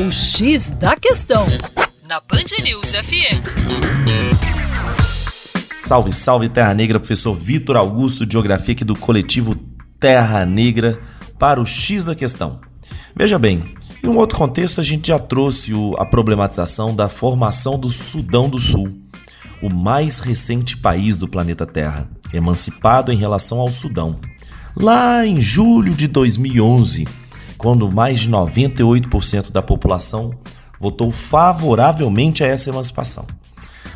O X da Questão, na Band News FM. Salve, salve Terra Negra, professor Vitor Augusto de Geografia aqui do coletivo Terra Negra para o X da Questão. Veja bem, em um outro contexto a gente já trouxe a problematização da formação do Sudão do Sul, o mais recente país do planeta Terra, emancipado em relação ao Sudão. Lá em julho de 2011, quando mais de 98% da população votou favoravelmente a essa emancipação.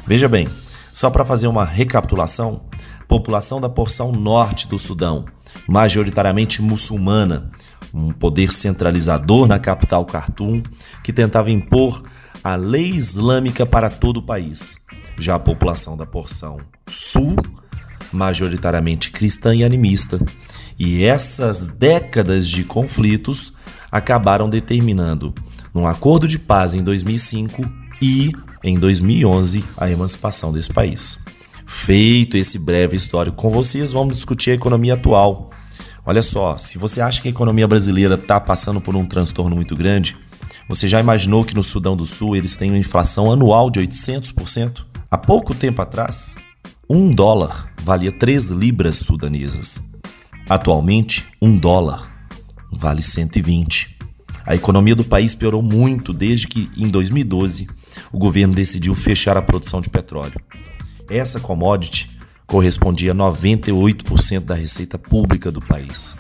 Veja bem, só para fazer uma recapitulação, população da porção norte do Sudão, majoritariamente muçulmana, um poder centralizador na capital Khartoum que tentava impor a lei islâmica para todo o país. Já a população da porção sul, majoritariamente cristã e animista, e essas décadas de conflitos acabaram determinando, num acordo de paz em 2005 e em 2011, a emancipação desse país. Feito esse breve histórico com vocês, vamos discutir a economia atual. Olha só, se você acha que a economia brasileira está passando por um transtorno muito grande, você já imaginou que no Sudão do Sul eles têm uma inflação anual de 800%? Há pouco tempo atrás, um dólar valia 3 libras sudanesas. Atualmente, um dólar vale 120. A economia do país piorou muito desde que, em 2012, o governo decidiu fechar a produção de petróleo. Essa commodity correspondia a 98% da receita pública do país.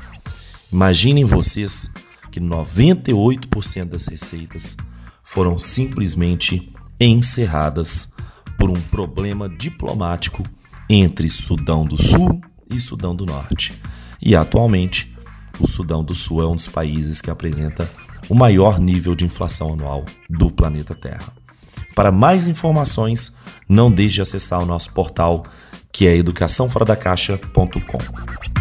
Imaginem vocês que 98% das receitas foram simplesmente encerradas por um problema diplomático entre Sudão do Sul e Sudão do Norte. E atualmente, o Sudão do Sul é um dos países que apresenta o maior nível de inflação anual do planeta Terra. Para mais informações, não deixe de acessar o nosso portal que é educaçãoforadacaixa.com.